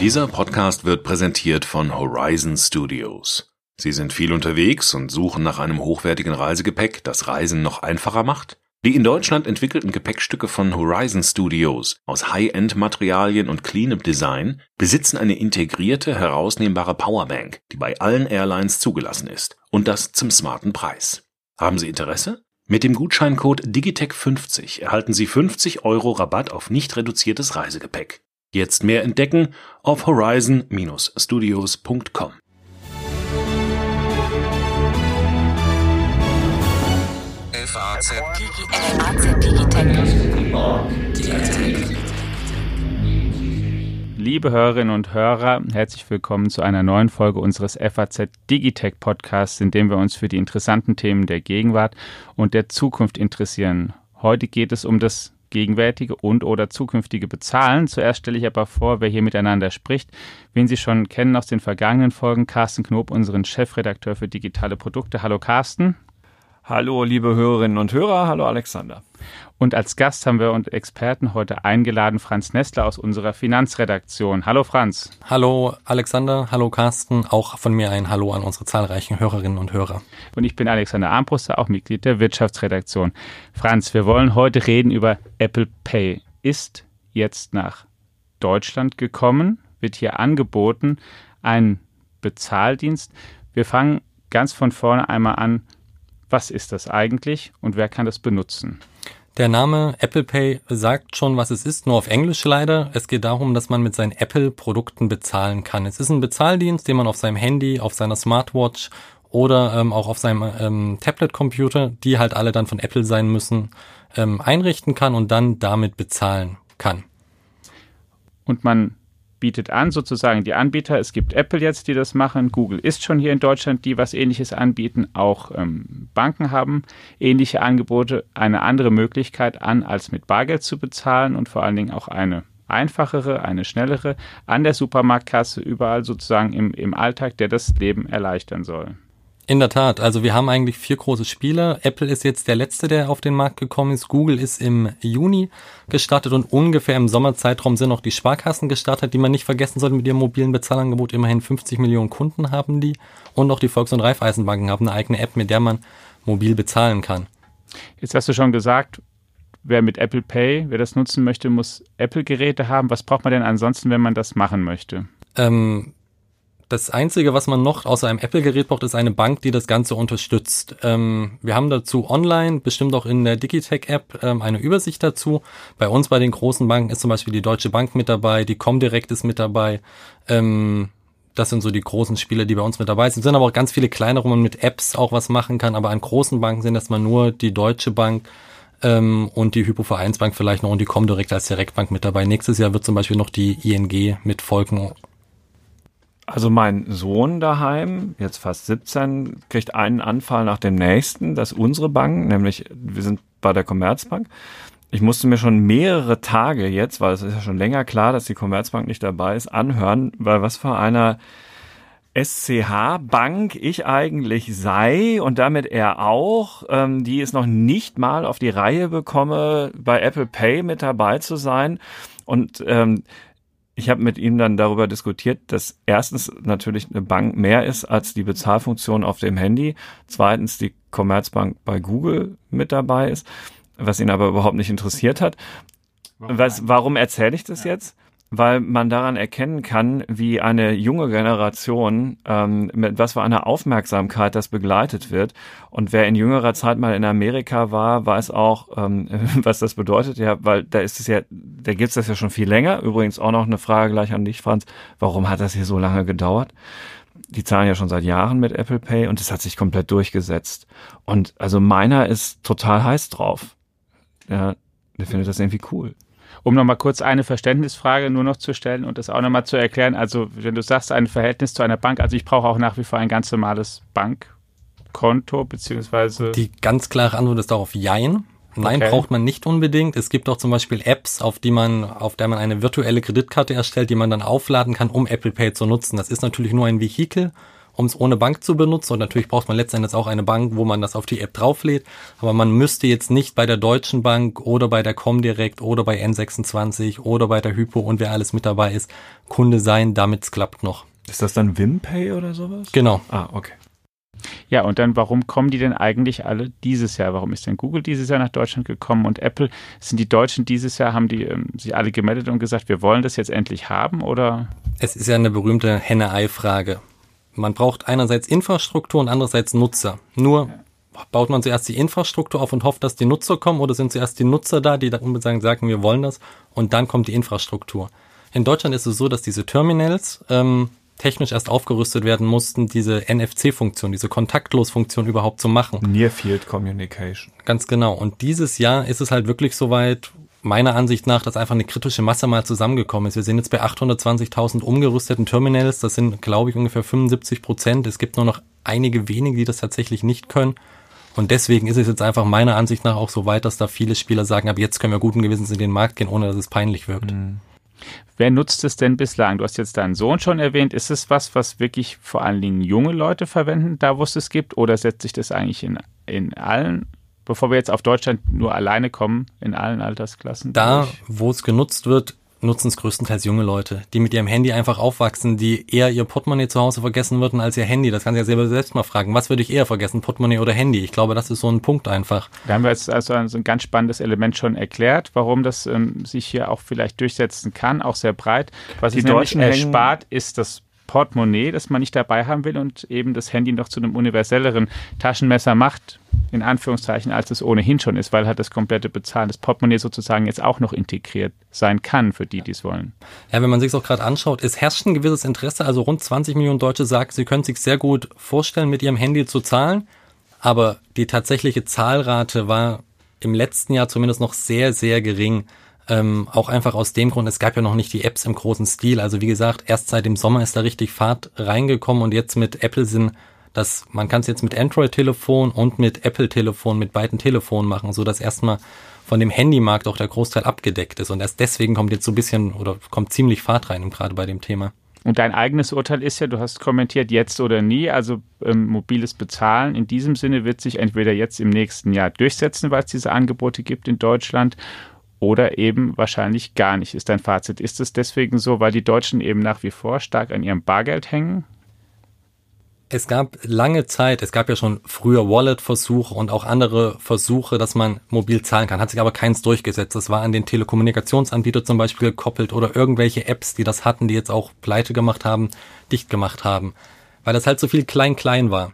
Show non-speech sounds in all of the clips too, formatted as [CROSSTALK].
Dieser Podcast wird präsentiert von Horizon Studios. Sie sind viel unterwegs und suchen nach einem hochwertigen Reisegepäck, das Reisen noch einfacher macht? Die in Deutschland entwickelten Gepäckstücke von Horizon Studios aus High-End-Materialien und cleanem Design besitzen eine integrierte, herausnehmbare Powerbank, die bei allen Airlines zugelassen ist. Und das zum smarten Preis. Haben Sie Interesse? Mit dem Gutscheincode Digitech50 erhalten Sie 50 Euro Rabatt auf nicht reduziertes Reisegepäck. Jetzt mehr entdecken auf horizon-studios.com. Liebe Hörerinnen und Hörer, herzlich willkommen zu einer neuen Folge unseres FAZ Digitech Podcasts, in dem wir uns für die interessanten Themen der Gegenwart und der Zukunft interessieren. Heute geht es um das gegenwärtige und oder zukünftige Bezahlen. Zuerst stelle ich aber vor, wer hier miteinander spricht. Wen Sie schon kennen aus den vergangenen Folgen, Carsten Knob, unseren Chefredakteur für digitale Produkte. Hallo Carsten. Hallo, liebe Hörerinnen und Hörer. Hallo, Alexander. Und als Gast haben wir und Experten heute eingeladen Franz Nestler aus unserer Finanzredaktion. Hallo Franz. Hallo Alexander, hallo Carsten, auch von mir ein Hallo an unsere zahlreichen Hörerinnen und Hörer. Und ich bin Alexander Armbruster, auch Mitglied der Wirtschaftsredaktion. Franz, wir wollen heute reden über Apple Pay. Ist jetzt nach Deutschland gekommen, wird hier angeboten, ein Bezahldienst. Wir fangen ganz von vorne einmal an. Was ist das eigentlich und wer kann das benutzen? Der Name Apple Pay sagt schon, was es ist, nur auf Englisch leider. Es geht darum, dass man mit seinen Apple-Produkten bezahlen kann. Es ist ein Bezahldienst, den man auf seinem Handy, auf seiner Smartwatch oder ähm, auch auf seinem ähm, Tablet-Computer, die halt alle dann von Apple sein müssen, ähm, einrichten kann und dann damit bezahlen kann. Und man bietet an, sozusagen die Anbieter. Es gibt Apple jetzt, die das machen. Google ist schon hier in Deutschland, die was ähnliches anbieten. Auch ähm, Banken haben ähnliche Angebote. Eine andere Möglichkeit an, als mit Bargeld zu bezahlen und vor allen Dingen auch eine einfachere, eine schnellere an der Supermarktkasse, überall sozusagen im, im Alltag, der das Leben erleichtern soll. In der Tat, also wir haben eigentlich vier große Spieler. Apple ist jetzt der letzte, der auf den Markt gekommen ist. Google ist im Juni gestartet und ungefähr im Sommerzeitraum sind auch die Sparkassen gestartet, die man nicht vergessen sollte mit ihrem mobilen Bezahlangebot. Immerhin 50 Millionen Kunden haben die und auch die Volks- und Raiffeisenbanken haben eine eigene App, mit der man mobil bezahlen kann. Jetzt hast du schon gesagt, wer mit Apple Pay, wer das nutzen möchte, muss Apple-Geräte haben. Was braucht man denn ansonsten, wenn man das machen möchte? Ähm, das Einzige, was man noch außer einem Apple-Gerät braucht, ist eine Bank, die das Ganze unterstützt. Ähm, wir haben dazu online, bestimmt auch in der Digitech-App, ähm, eine Übersicht dazu. Bei uns bei den großen Banken ist zum Beispiel die Deutsche Bank mit dabei, die Comdirect ist mit dabei. Ähm, das sind so die großen Spiele, die bei uns mit dabei sind. Es sind aber auch ganz viele kleinere, wo man mit Apps auch was machen kann. Aber an großen Banken sind erstmal nur die Deutsche Bank ähm, und die Hypovereinsbank vielleicht noch und die Comdirect als Direktbank mit dabei. Nächstes Jahr wird zum Beispiel noch die ING mit folgen also mein Sohn daheim, jetzt fast 17, kriegt einen Anfall nach dem nächsten. Das ist unsere Bank, nämlich wir sind bei der Commerzbank. Ich musste mir schon mehrere Tage jetzt, weil es ist ja schon länger klar, dass die Commerzbank nicht dabei ist, anhören, weil was für einer SCH-Bank ich eigentlich sei und damit er auch, ähm, die es noch nicht mal auf die Reihe bekomme, bei Apple Pay mit dabei zu sein. Und ähm, ich habe mit ihm dann darüber diskutiert, dass erstens natürlich eine Bank mehr ist als die Bezahlfunktion auf dem Handy, zweitens die Commerzbank bei Google mit dabei ist, was ihn aber überhaupt nicht interessiert hat. Warum, was, warum erzähle ich das ja. jetzt? Weil man daran erkennen kann, wie eine junge Generation, ähm, mit was für einer Aufmerksamkeit das begleitet wird. Und wer in jüngerer Zeit mal in Amerika war, weiß auch, ähm, [LAUGHS] was das bedeutet. Ja, weil da ist es ja, da gibt's das ja schon viel länger. Übrigens auch noch eine Frage gleich an dich, Franz. Warum hat das hier so lange gedauert? Die zahlen ja schon seit Jahren mit Apple Pay und es hat sich komplett durchgesetzt. Und also meiner ist total heiß drauf. Ja, der findet das irgendwie cool. Um nochmal kurz eine Verständnisfrage nur noch zu stellen und das auch nochmal zu erklären. Also, wenn du sagst, ein Verhältnis zu einer Bank, also ich brauche auch nach wie vor ein ganz normales Bankkonto, beziehungsweise. Die ganz klare Antwort ist darauf Jein. Nein, okay. braucht man nicht unbedingt. Es gibt auch zum Beispiel Apps, auf die man, auf der man eine virtuelle Kreditkarte erstellt, die man dann aufladen kann, um Apple Pay zu nutzen. Das ist natürlich nur ein Vehikel, um es ohne Bank zu benutzen. Und natürlich braucht man letztendlich auch eine Bank, wo man das auf die App drauflädt. Aber man müsste jetzt nicht bei der Deutschen Bank oder bei der Comdirect oder bei N26 oder bei der Hypo und wer alles mit dabei ist, Kunde sein, damit es klappt noch. Ist das dann Wimpay oder sowas? Genau. Ah, okay. Ja, und dann, warum kommen die denn eigentlich alle dieses Jahr? Warum ist denn Google dieses Jahr nach Deutschland gekommen und Apple? Sind die Deutschen dieses Jahr, haben die ähm, sich alle gemeldet und gesagt, wir wollen das jetzt endlich haben oder? Es ist ja eine berühmte Henne-Ei-Frage. Man braucht einerseits Infrastruktur und andererseits Nutzer. Nur baut man zuerst die Infrastruktur auf und hofft, dass die Nutzer kommen oder sind zuerst die Nutzer da, die da unbedingt sagen, wir wollen das und dann kommt die Infrastruktur. In Deutschland ist es so, dass diese Terminals ähm, technisch erst aufgerüstet werden mussten, diese NFC-Funktion, diese Kontaktlos-Funktion überhaupt zu machen. Near Field Communication. Ganz genau. Und dieses Jahr ist es halt wirklich soweit, meiner Ansicht nach, dass einfach eine kritische Masse mal zusammengekommen ist. Wir sind jetzt bei 820.000 umgerüsteten Terminals. Das sind, glaube ich, ungefähr 75 Prozent. Es gibt nur noch einige wenige, die das tatsächlich nicht können. Und deswegen ist es jetzt einfach meiner Ansicht nach auch so weit, dass da viele Spieler sagen, ab jetzt können wir guten Gewissens in den Markt gehen, ohne dass es peinlich wirkt. Mhm. Wer nutzt es denn bislang? Du hast jetzt deinen Sohn schon erwähnt. Ist es was, was wirklich vor allen Dingen junge Leute verwenden, da wo es es gibt? Oder setzt sich das eigentlich in, in allen, bevor wir jetzt auf Deutschland nur alleine kommen, in allen Altersklassen? Da, wo es genutzt wird, nutzen es größtenteils junge Leute, die mit ihrem Handy einfach aufwachsen, die eher ihr Portemonnaie zu Hause vergessen würden als ihr Handy. Das kann sich ja selber selbst mal fragen. Was würde ich eher vergessen, Portemonnaie oder Handy? Ich glaube, das ist so ein Punkt einfach. Da haben wir jetzt also ein, so ein ganz spannendes Element schon erklärt, warum das ähm, sich hier auch vielleicht durchsetzen kann, auch sehr breit. Was Die es nämlich Deutschen erspart, ist das Portemonnaie, das man nicht dabei haben will und eben das Handy noch zu einem universelleren Taschenmesser macht, in Anführungszeichen, als es ohnehin schon ist, weil halt das komplette Bezahlen des Portemonnaie sozusagen jetzt auch noch integriert sein kann für die, die es wollen. Ja, wenn man sich auch gerade anschaut, es herrscht ein gewisses Interesse. Also rund 20 Millionen Deutsche sagen, sie können sich sehr gut vorstellen, mit ihrem Handy zu zahlen. Aber die tatsächliche Zahlrate war im letzten Jahr zumindest noch sehr, sehr gering. Ähm, auch einfach aus dem Grund, es gab ja noch nicht die Apps im großen Stil. Also wie gesagt, erst seit dem Sommer ist da richtig Fahrt reingekommen und jetzt mit Apple sind das, man kann es jetzt mit Android-Telefon und mit Apple-Telefon, mit beiden Telefonen machen, so dass erstmal von dem Handymarkt auch der Großteil abgedeckt ist. Und erst deswegen kommt jetzt so ein bisschen oder kommt ziemlich Fahrt rein, gerade bei dem Thema. Und dein eigenes Urteil ist ja, du hast kommentiert, jetzt oder nie. Also ähm, mobiles Bezahlen in diesem Sinne wird sich entweder jetzt im nächsten Jahr durchsetzen, weil es diese Angebote gibt in Deutschland, oder eben wahrscheinlich gar nicht, ist dein Fazit. Ist es deswegen so, weil die Deutschen eben nach wie vor stark an ihrem Bargeld hängen? Es gab lange Zeit, es gab ja schon früher Wallet-Versuche und auch andere Versuche, dass man mobil zahlen kann, hat sich aber keins durchgesetzt. Das war an den Telekommunikationsanbieter zum Beispiel gekoppelt oder irgendwelche Apps, die das hatten, die jetzt auch pleite gemacht haben, dicht gemacht haben, weil das halt so viel klein-klein war.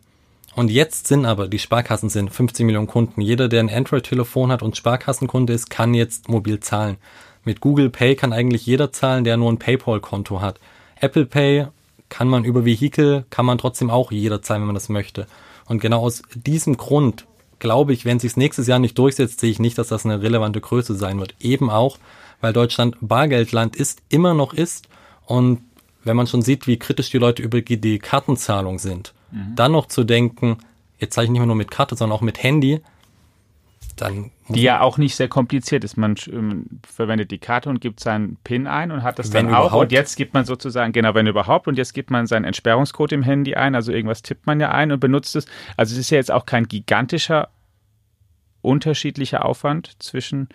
Und jetzt sind aber, die Sparkassen sind 50 Millionen Kunden. Jeder, der ein Android-Telefon hat und Sparkassenkunde ist, kann jetzt mobil zahlen. Mit Google Pay kann eigentlich jeder zahlen, der nur ein PayPal-Konto hat. Apple Pay kann man über Vehikel, kann man trotzdem auch jeder zahlen, wenn man das möchte. Und genau aus diesem Grund glaube ich, wenn sich nächstes Jahr nicht durchsetzt, sehe ich nicht, dass das eine relevante Größe sein wird. Eben auch, weil Deutschland Bargeldland ist, immer noch ist. Und wenn man schon sieht, wie kritisch die Leute über die Kartenzahlung sind, mhm. dann noch zu denken, jetzt zahle ich nicht mehr nur mit Karte, sondern auch mit Handy, dann die ja auch nicht sehr kompliziert ist. Man ähm, verwendet die Karte und gibt seinen PIN ein und hat das Wenn dann auch. überhaupt. Und jetzt gibt man sozusagen, genau, wenn überhaupt, und jetzt gibt man seinen Entsperrungscode im Handy ein, also irgendwas tippt man ja ein und benutzt es. Also es ist ja jetzt auch kein gigantischer unterschiedlicher Aufwand zwischen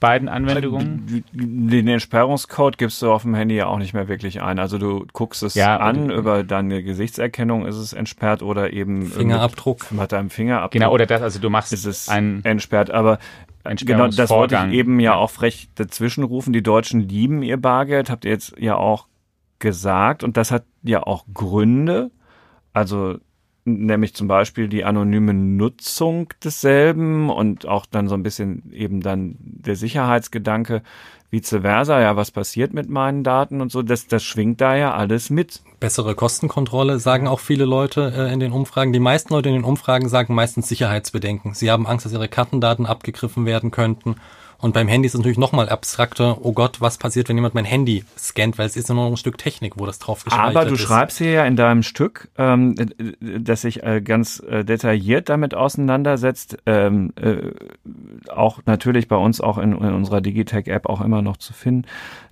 beiden Anwendungen. Den Entsperrungscode gibst du auf dem Handy ja auch nicht mehr wirklich ein. Also du guckst es Ja, an, über deine Gesichtserkennung ist es entsperrt oder eben Fingerabdruck. mit, mit deinem Fingerabdruck Genau, oder das, also du machst ist es einen entsperrt. Aber genau, das wollte ich eben ja auch frech dazwischen rufen. Die Deutschen lieben ihr Bargeld, habt ihr jetzt ja auch gesagt. Und das hat ja auch Gründe. Also nämlich zum Beispiel die anonyme Nutzung desselben und auch dann so ein bisschen eben dann der Sicherheitsgedanke, vice versa, ja, was passiert mit meinen Daten und so, das, das schwingt da ja alles mit. Bessere Kostenkontrolle, sagen auch viele Leute äh, in den Umfragen. Die meisten Leute in den Umfragen sagen meistens Sicherheitsbedenken. Sie haben Angst, dass ihre Kartendaten abgegriffen werden könnten. Und beim Handy ist es natürlich nochmal abstrakter. Oh Gott, was passiert, wenn jemand mein Handy scannt? Weil es ist ja nur noch ein Stück Technik, wo das drauf gespeichert ist. Aber du schreibst hier ja in deinem Stück, ähm, dass sich äh, ganz äh, detailliert damit auseinandersetzt, ähm, äh, auch natürlich bei uns auch in, in unserer Digitech-App auch immer noch zu finden,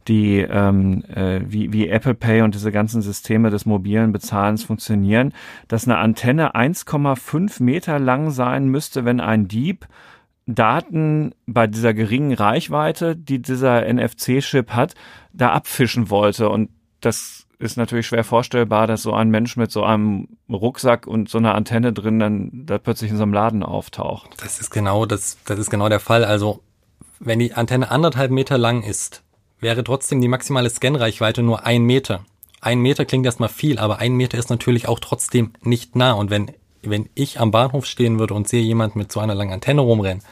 die ähm, äh, wie, wie Apple Pay und diese ganzen Systeme des mobilen Bezahlens funktionieren, dass eine Antenne 1,5 Meter lang sein müsste, wenn ein Dieb Daten bei dieser geringen Reichweite, die dieser NFC-Chip hat, da abfischen wollte. Und das ist natürlich schwer vorstellbar, dass so ein Mensch mit so einem Rucksack und so einer Antenne drin dann da plötzlich in so einem Laden auftaucht. Das ist genau das, das ist genau der Fall. Also wenn die Antenne anderthalb Meter lang ist, wäre trotzdem die maximale Scanreichweite nur ein Meter. Ein Meter klingt erstmal viel, aber ein Meter ist natürlich auch trotzdem nicht nah. Und wenn wenn ich am Bahnhof stehen würde und sehe jemand mit so einer langen Antenne rumrennen,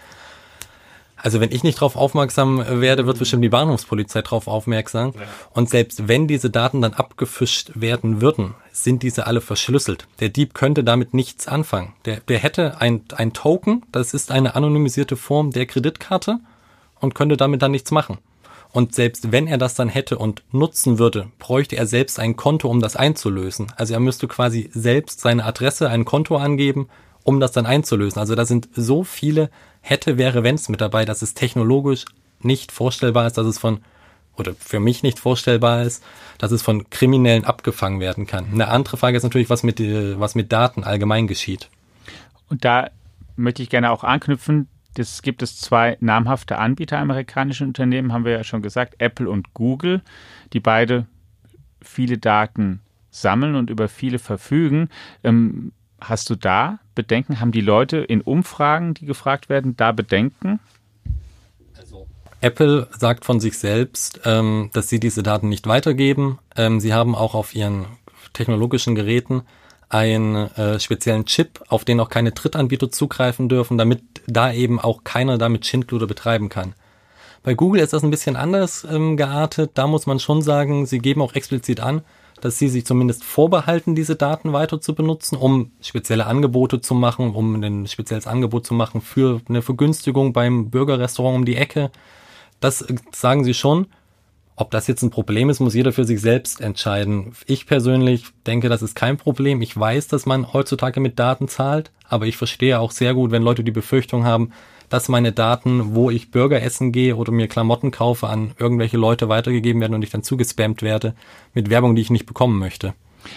also wenn ich nicht drauf aufmerksam werde, wird bestimmt die Bahnhofspolizei drauf aufmerksam. Ja. Und selbst wenn diese Daten dann abgefischt werden würden, sind diese alle verschlüsselt. Der Dieb könnte damit nichts anfangen. Der, der hätte ein, ein Token, das ist eine anonymisierte Form der Kreditkarte und könnte damit dann nichts machen. Und selbst wenn er das dann hätte und nutzen würde, bräuchte er selbst ein Konto, um das einzulösen. Also er müsste quasi selbst seine Adresse, ein Konto angeben, um das dann einzulösen. Also da sind so viele hätte, wäre, wenns mit dabei, dass es technologisch nicht vorstellbar ist, dass es von, oder für mich nicht vorstellbar ist, dass es von Kriminellen abgefangen werden kann. Eine andere Frage ist natürlich, was mit, was mit Daten allgemein geschieht. Und da möchte ich gerne auch anknüpfen, das gibt es zwei namhafte Anbieter amerikanischen Unternehmen, haben wir ja schon gesagt, Apple und Google, die beide viele Daten sammeln und über viele verfügen. Ähm, hast du da Bedenken? Haben die Leute in Umfragen, die gefragt werden, da Bedenken? Also Apple sagt von sich selbst, ähm, dass sie diese Daten nicht weitergeben. Ähm, sie haben auch auf ihren technologischen Geräten einen äh, speziellen Chip, auf den auch keine Drittanbieter zugreifen dürfen, damit da eben auch keiner damit Schindluder betreiben kann. Bei Google ist das ein bisschen anders ähm, geartet. Da muss man schon sagen, sie geben auch explizit an, dass sie sich zumindest vorbehalten, diese Daten weiter zu benutzen, um spezielle Angebote zu machen, um ein spezielles Angebot zu machen für eine Vergünstigung beim Bürgerrestaurant um die Ecke. Das äh, sagen sie schon. Ob das jetzt ein Problem ist, muss jeder für sich selbst entscheiden. Ich persönlich denke, das ist kein Problem. Ich weiß, dass man heutzutage mit Daten zahlt, aber ich verstehe auch sehr gut, wenn Leute die Befürchtung haben, dass meine Daten, wo ich Burger essen gehe oder mir Klamotten kaufe, an irgendwelche Leute weitergegeben werden und ich dann zugespammt werde mit Werbung, die ich nicht bekommen möchte.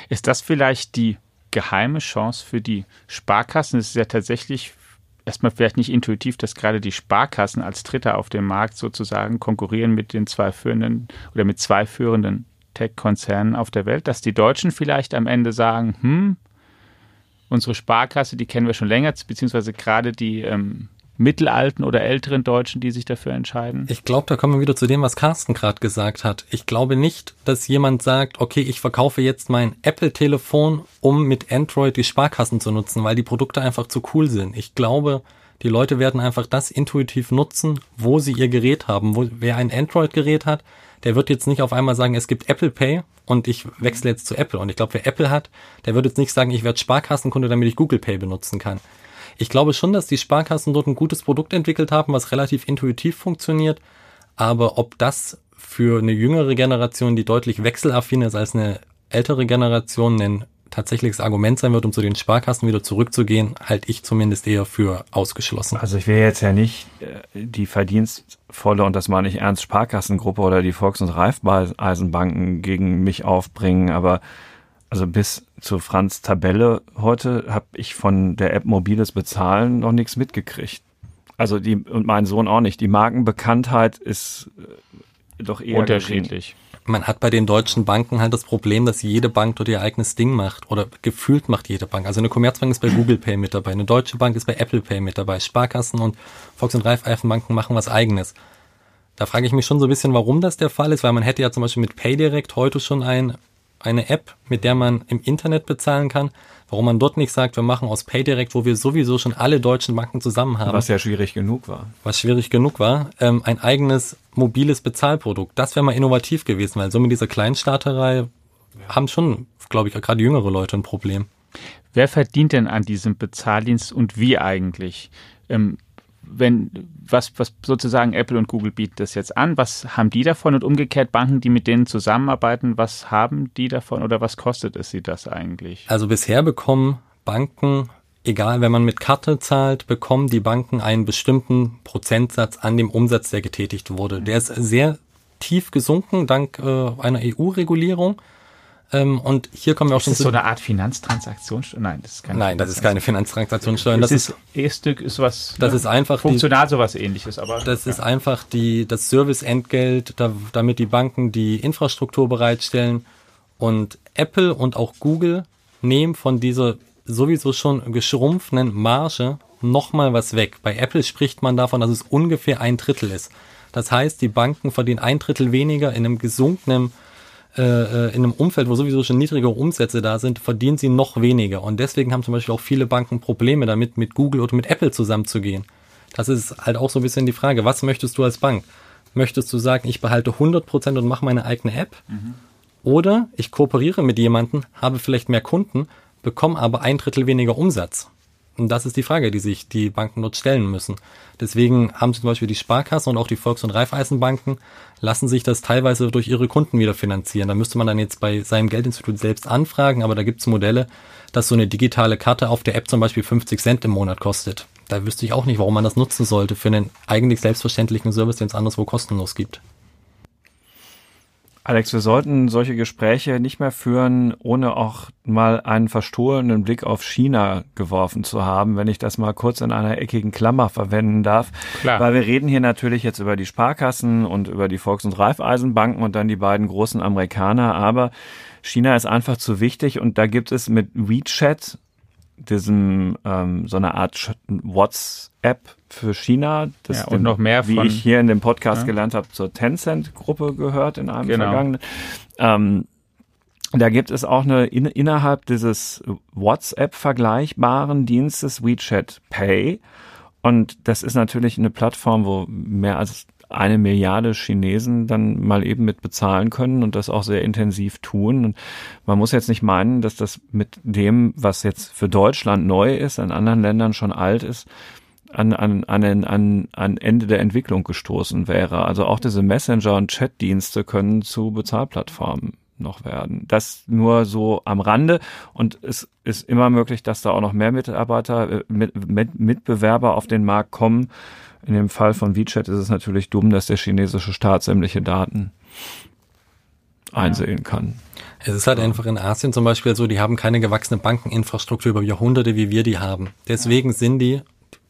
Ist das vielleicht die geheime Chance für die Sparkassen? Es ist ja tatsächlich erstmal vielleicht nicht intuitiv, dass gerade die Sparkassen als Dritter auf dem Markt sozusagen konkurrieren mit den zwei führenden oder mit zwei führenden Tech-Konzernen auf der Welt, dass die Deutschen vielleicht am Ende sagen, hm, unsere Sparkasse, die kennen wir schon länger, beziehungsweise gerade die ähm, mittelalten oder älteren Deutschen, die sich dafür entscheiden? Ich glaube, da kommen wir wieder zu dem, was Carsten gerade gesagt hat. Ich glaube nicht, dass jemand sagt, okay, ich verkaufe jetzt mein Apple-Telefon, um mit Android die Sparkassen zu nutzen, weil die Produkte einfach zu cool sind. Ich glaube, die Leute werden einfach das intuitiv nutzen, wo sie ihr Gerät haben. Wo, wer ein Android-Gerät hat, der wird jetzt nicht auf einmal sagen, es gibt Apple Pay und ich wechsle jetzt zu Apple. Und ich glaube, wer Apple hat, der wird jetzt nicht sagen, ich werde Sparkassenkunde, damit ich Google Pay benutzen kann. Ich glaube schon, dass die Sparkassen dort ein gutes Produkt entwickelt haben, was relativ intuitiv funktioniert. Aber ob das für eine jüngere Generation, die deutlich wechselaffin ist als eine ältere Generation, ein tatsächliches Argument sein wird, um zu den Sparkassen wieder zurückzugehen, halte ich zumindest eher für ausgeschlossen. Also ich will jetzt ja nicht äh, die verdienstvolle, und das meine ich ernst, Sparkassengruppe oder die Volks- und Raiffeisenbanken gegen mich aufbringen, aber also bis zu Franz Tabelle heute habe ich von der App mobiles Bezahlen noch nichts mitgekriegt. Also die und mein Sohn auch nicht. Die Markenbekanntheit ist äh, doch eher unterschiedlich. Gering. Man hat bei den deutschen Banken halt das Problem, dass jede Bank dort ihr eigenes Ding macht oder gefühlt macht jede Bank. Also eine Commerzbank ist bei Google Pay mit dabei, eine Deutsche Bank ist bei Apple Pay mit dabei, Sparkassen und Volks- und Raiffeisenbanken machen was eigenes. Da frage ich mich schon so ein bisschen, warum das der Fall ist, weil man hätte ja zum Beispiel mit PayDirect heute schon ein eine App, mit der man im Internet bezahlen kann. Warum man dort nicht sagt, wir machen aus PayDirect, wo wir sowieso schon alle deutschen Banken zusammen haben. Was ja schwierig genug war. Was schwierig genug war, ähm, ein eigenes mobiles Bezahlprodukt. Das wäre mal innovativ gewesen, weil so mit dieser Kleinstarterei ja. haben schon, glaube ich, gerade jüngere Leute ein Problem. Wer verdient denn an diesem Bezahldienst und wie eigentlich? Ähm, wenn, was, was sozusagen Apple und Google bieten das jetzt an, was haben die davon und umgekehrt Banken, die mit denen zusammenarbeiten, was haben die davon oder was kostet es sie das eigentlich? Also bisher bekommen Banken, egal, wenn man mit Karte zahlt, bekommen die Banken einen bestimmten Prozentsatz an dem Umsatz, der getätigt wurde. Der ist sehr tief gesunken dank äh, einer EU-Regulierung. Ähm, und hier kommen wir auch Ist schon das zu. so eine Art Finanztransaktionssteuer? Nein, das ist keine Nein, das ist keine Finanztransaktionssteuer. Das, ist, E-Stück ist was das ne, ist einfach die, funktional sowas ähnliches, aber das ist einfach die, das Serviceentgelt, da, damit die Banken die Infrastruktur bereitstellen. Und Apple und auch Google nehmen von dieser sowieso schon geschrumpften Marge nochmal was weg. Bei Apple spricht man davon, dass es ungefähr ein Drittel ist. Das heißt, die Banken verdienen ein Drittel weniger in einem gesunkenen äh, äh, in einem Umfeld, wo sowieso schon niedrigere Umsätze da sind, verdienen sie noch weniger. Und deswegen haben zum Beispiel auch viele Banken Probleme damit, mit Google oder mit Apple zusammenzugehen. Das ist halt auch so ein bisschen die Frage, was möchtest du als Bank? Möchtest du sagen, ich behalte 100% und mache meine eigene App? Oder ich kooperiere mit jemandem, habe vielleicht mehr Kunden, bekomme aber ein Drittel weniger Umsatz. Und das ist die Frage, die sich die Banken dort stellen müssen. Deswegen haben zum Beispiel die Sparkassen und auch die Volks- und Raiffeisenbanken lassen sich das teilweise durch ihre Kunden wieder finanzieren. Da müsste man dann jetzt bei seinem Geldinstitut selbst anfragen, aber da gibt es Modelle, dass so eine digitale Karte auf der App zum Beispiel 50 Cent im Monat kostet. Da wüsste ich auch nicht, warum man das nutzen sollte für einen eigentlich selbstverständlichen Service, den es anderswo kostenlos gibt. Alex, wir sollten solche Gespräche nicht mehr führen, ohne auch mal einen verstohlenen Blick auf China geworfen zu haben, wenn ich das mal kurz in einer eckigen Klammer verwenden darf. Klar. Weil wir reden hier natürlich jetzt über die Sparkassen und über die Volks- und Raiffeisenbanken und dann die beiden großen Amerikaner, aber China ist einfach zu wichtig und da gibt es mit WeChat diesem ähm, so eine Art WhatsApp für China, das Ja, und noch mehr wie von- ich hier in dem Podcast Ja. gelernt habe, zur Tencent-Gruppe gehört in einem Genau. vergangenen. Ähm, da gibt es auch eine in, innerhalb dieses WhatsApp vergleichbaren Dienstes WeChat Pay. Und das ist natürlich eine Plattform, wo mehr als eine Milliarde Chinesen dann mal eben mit bezahlen können und das auch sehr intensiv tun. Und man muss jetzt nicht meinen, dass das mit dem, was jetzt für Deutschland neu ist, in anderen Ländern schon alt ist, an, an, an, an, an Ende der Entwicklung gestoßen wäre. Also auch diese Messenger- und Chatdienste können zu Bezahlplattformen noch werden. Das nur so am Rande und es ist immer möglich, dass da auch noch mehr Mitarbeiter, äh, mit, mit, Mitbewerber auf den Markt kommen. In dem Fall von WeChat ist es natürlich dumm, dass der chinesische Staat sämtliche Daten einsehen kann. Es ist halt einfach in Asien zum Beispiel so, die haben keine gewachsene Bankeninfrastruktur über Jahrhunderte, wie wir die haben. Deswegen sind die,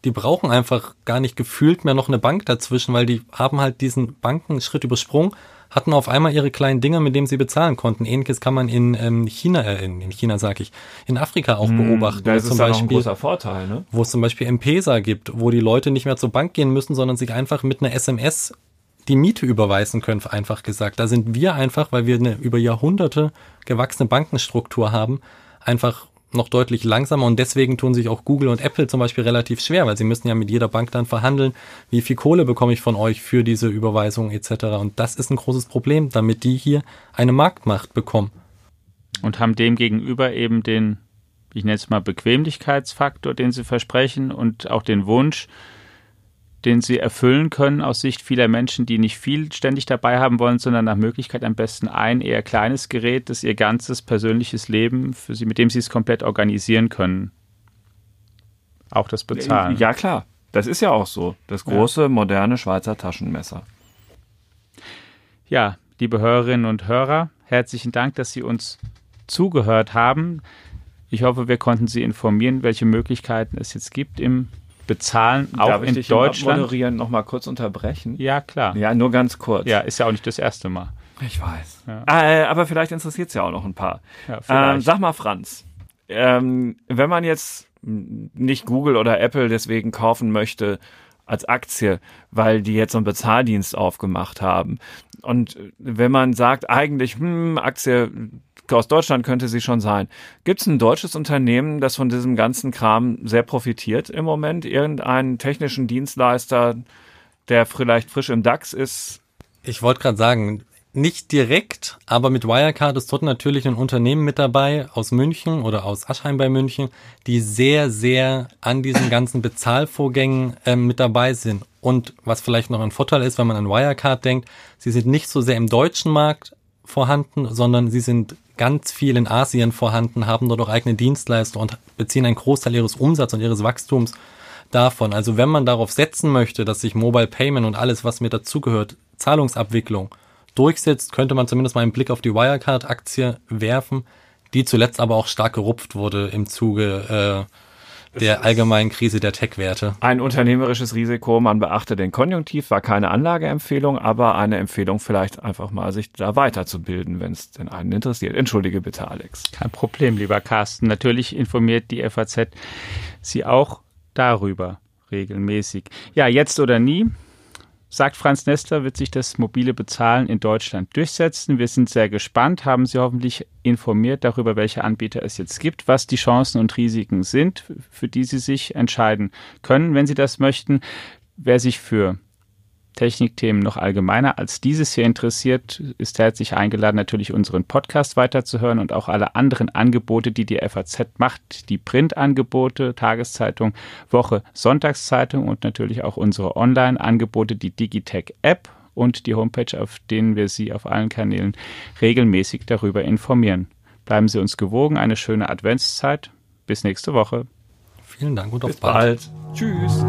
die brauchen einfach gar nicht gefühlt mehr noch eine Bank dazwischen, weil die haben halt diesen Bankenschritt übersprungen, hatten auf einmal ihre kleinen Dinger, mit denen sie bezahlen konnten. Ähnliches kann man in ähm, China, äh, in in China sag ich, in Afrika auch beobachten. Hm, Da ist zum es auch ein Beispiel, großer Vorteil, ne? wo es zum Beispiel M-Pesa gibt, wo die Leute nicht mehr zur Bank gehen müssen, sondern sich einfach mit einer SMS die Miete überweisen können, einfach gesagt. Da sind wir einfach, weil wir eine über Jahrhunderte gewachsene Bankenstruktur haben, einfach noch deutlich langsamer und deswegen tun sich auch Google und Apple zum Beispiel relativ schwer, weil sie müssen ja mit jeder Bank dann verhandeln, wie viel Kohle bekomme ich von euch für diese Überweisung etc. Und das ist ein großes Problem, damit die hier eine Marktmacht bekommen. und haben dem gegenüber eben den, ich nenne es mal Bequemlichkeitsfaktor, den sie versprechen und auch den Wunsch, den sie erfüllen können aus Sicht vieler Menschen, die nicht viel ständig dabei haben wollen, sondern nach Möglichkeit am besten ein eher kleines Gerät, das ihr ganzes persönliches Leben für sie, mit dem sie es komplett organisieren können. Auch das Bezahlen. Ja, klar. Das ist ja auch so. Das große, moderne Schweizer Taschenmesser. Ja, liebe Hörerinnen und Hörer, herzlichen Dank, dass Sie uns zugehört haben. Ich hoffe, wir konnten Sie informieren, welche Möglichkeiten es jetzt gibt im Bezahlen, auch Darf ich in dich Deutschland. moderieren noch mal kurz unterbrechen? Ja, klar. Ja. Ja, nur ganz kurz. ist ja auch nicht das erste Mal. Ich weiß. Ja. Äh, aber vielleicht interessiert es ja auch noch ein paar. Ja, Ähm, sag mal, Franz, ähm, wenn man jetzt nicht Google oder Apple deswegen kaufen möchte als Aktie, weil die jetzt so einen Bezahldienst aufgemacht haben. Und wenn man sagt, eigentlich, hm, Aktie aus Deutschland könnte sie schon sein. Gibt es ein deutsches Unternehmen, das von diesem ganzen Kram sehr profitiert im Moment? Irgendeinen technischen Dienstleister, der vielleicht frisch im DAX ist? Ich wollte gerade sagen, nicht direkt, aber mit Wirecard ist dort natürlich ein Unternehmen mit dabei aus München oder aus Aschheim bei München, die sehr, sehr an diesen ganzen Bezahlvorgängen ähm, mit dabei sind. Und was vielleicht noch ein Vorteil ist, wenn man an Wirecard denkt, sie sind nicht so sehr im deutschen Markt vorhanden, sondern sie sind ganz viel in Asien vorhanden, haben dort auch eigene Dienstleister und beziehen einen Großteil ihres Umsatzes und ihres Wachstums davon. Also wenn man darauf setzen möchte, dass sich Mobile Payment und alles, was mir dazugehört, Zahlungsabwicklung durchsetzt, könnte man zumindest mal einen Blick auf die Wirecard-Aktie werfen, die zuletzt aber auch stark gerupft wurde im Zuge äh, der allgemeinen Krise der Tech-Werte. Ein unternehmerisches Risiko, man beachte den Konjunktiv, war keine Anlageempfehlung, aber eine Empfehlung vielleicht einfach mal sich da weiterzubilden, wenn es den einen interessiert. Entschuldige bitte, Alex. Kein Problem, lieber Carsten. Natürlich informiert die FAZ Sie auch darüber regelmäßig. Ja, jetzt oder nie sagt Franz Nestler, wird sich das mobile Bezahlen in Deutschland durchsetzen. Wir sind sehr gespannt, haben Sie hoffentlich informiert darüber, welche Anbieter es jetzt gibt, was die Chancen und Risiken sind, für die Sie sich entscheiden können, wenn Sie das möchten. Wer sich für Technikthemen noch allgemeiner als dieses hier interessiert, ist herzlich eingeladen, natürlich unseren Podcast weiterzuhören und auch alle anderen Angebote, die die FAZ macht, die Printangebote, Tageszeitung, Woche, Sonntagszeitung und natürlich auch unsere Online-Angebote, die Digitech-App und die Homepage, auf denen wir Sie auf allen Kanälen regelmäßig darüber informieren. Bleiben Sie uns gewogen, eine schöne Adventszeit. Bis nächste Woche. Vielen Dank und auf bald. bald. Tschüss.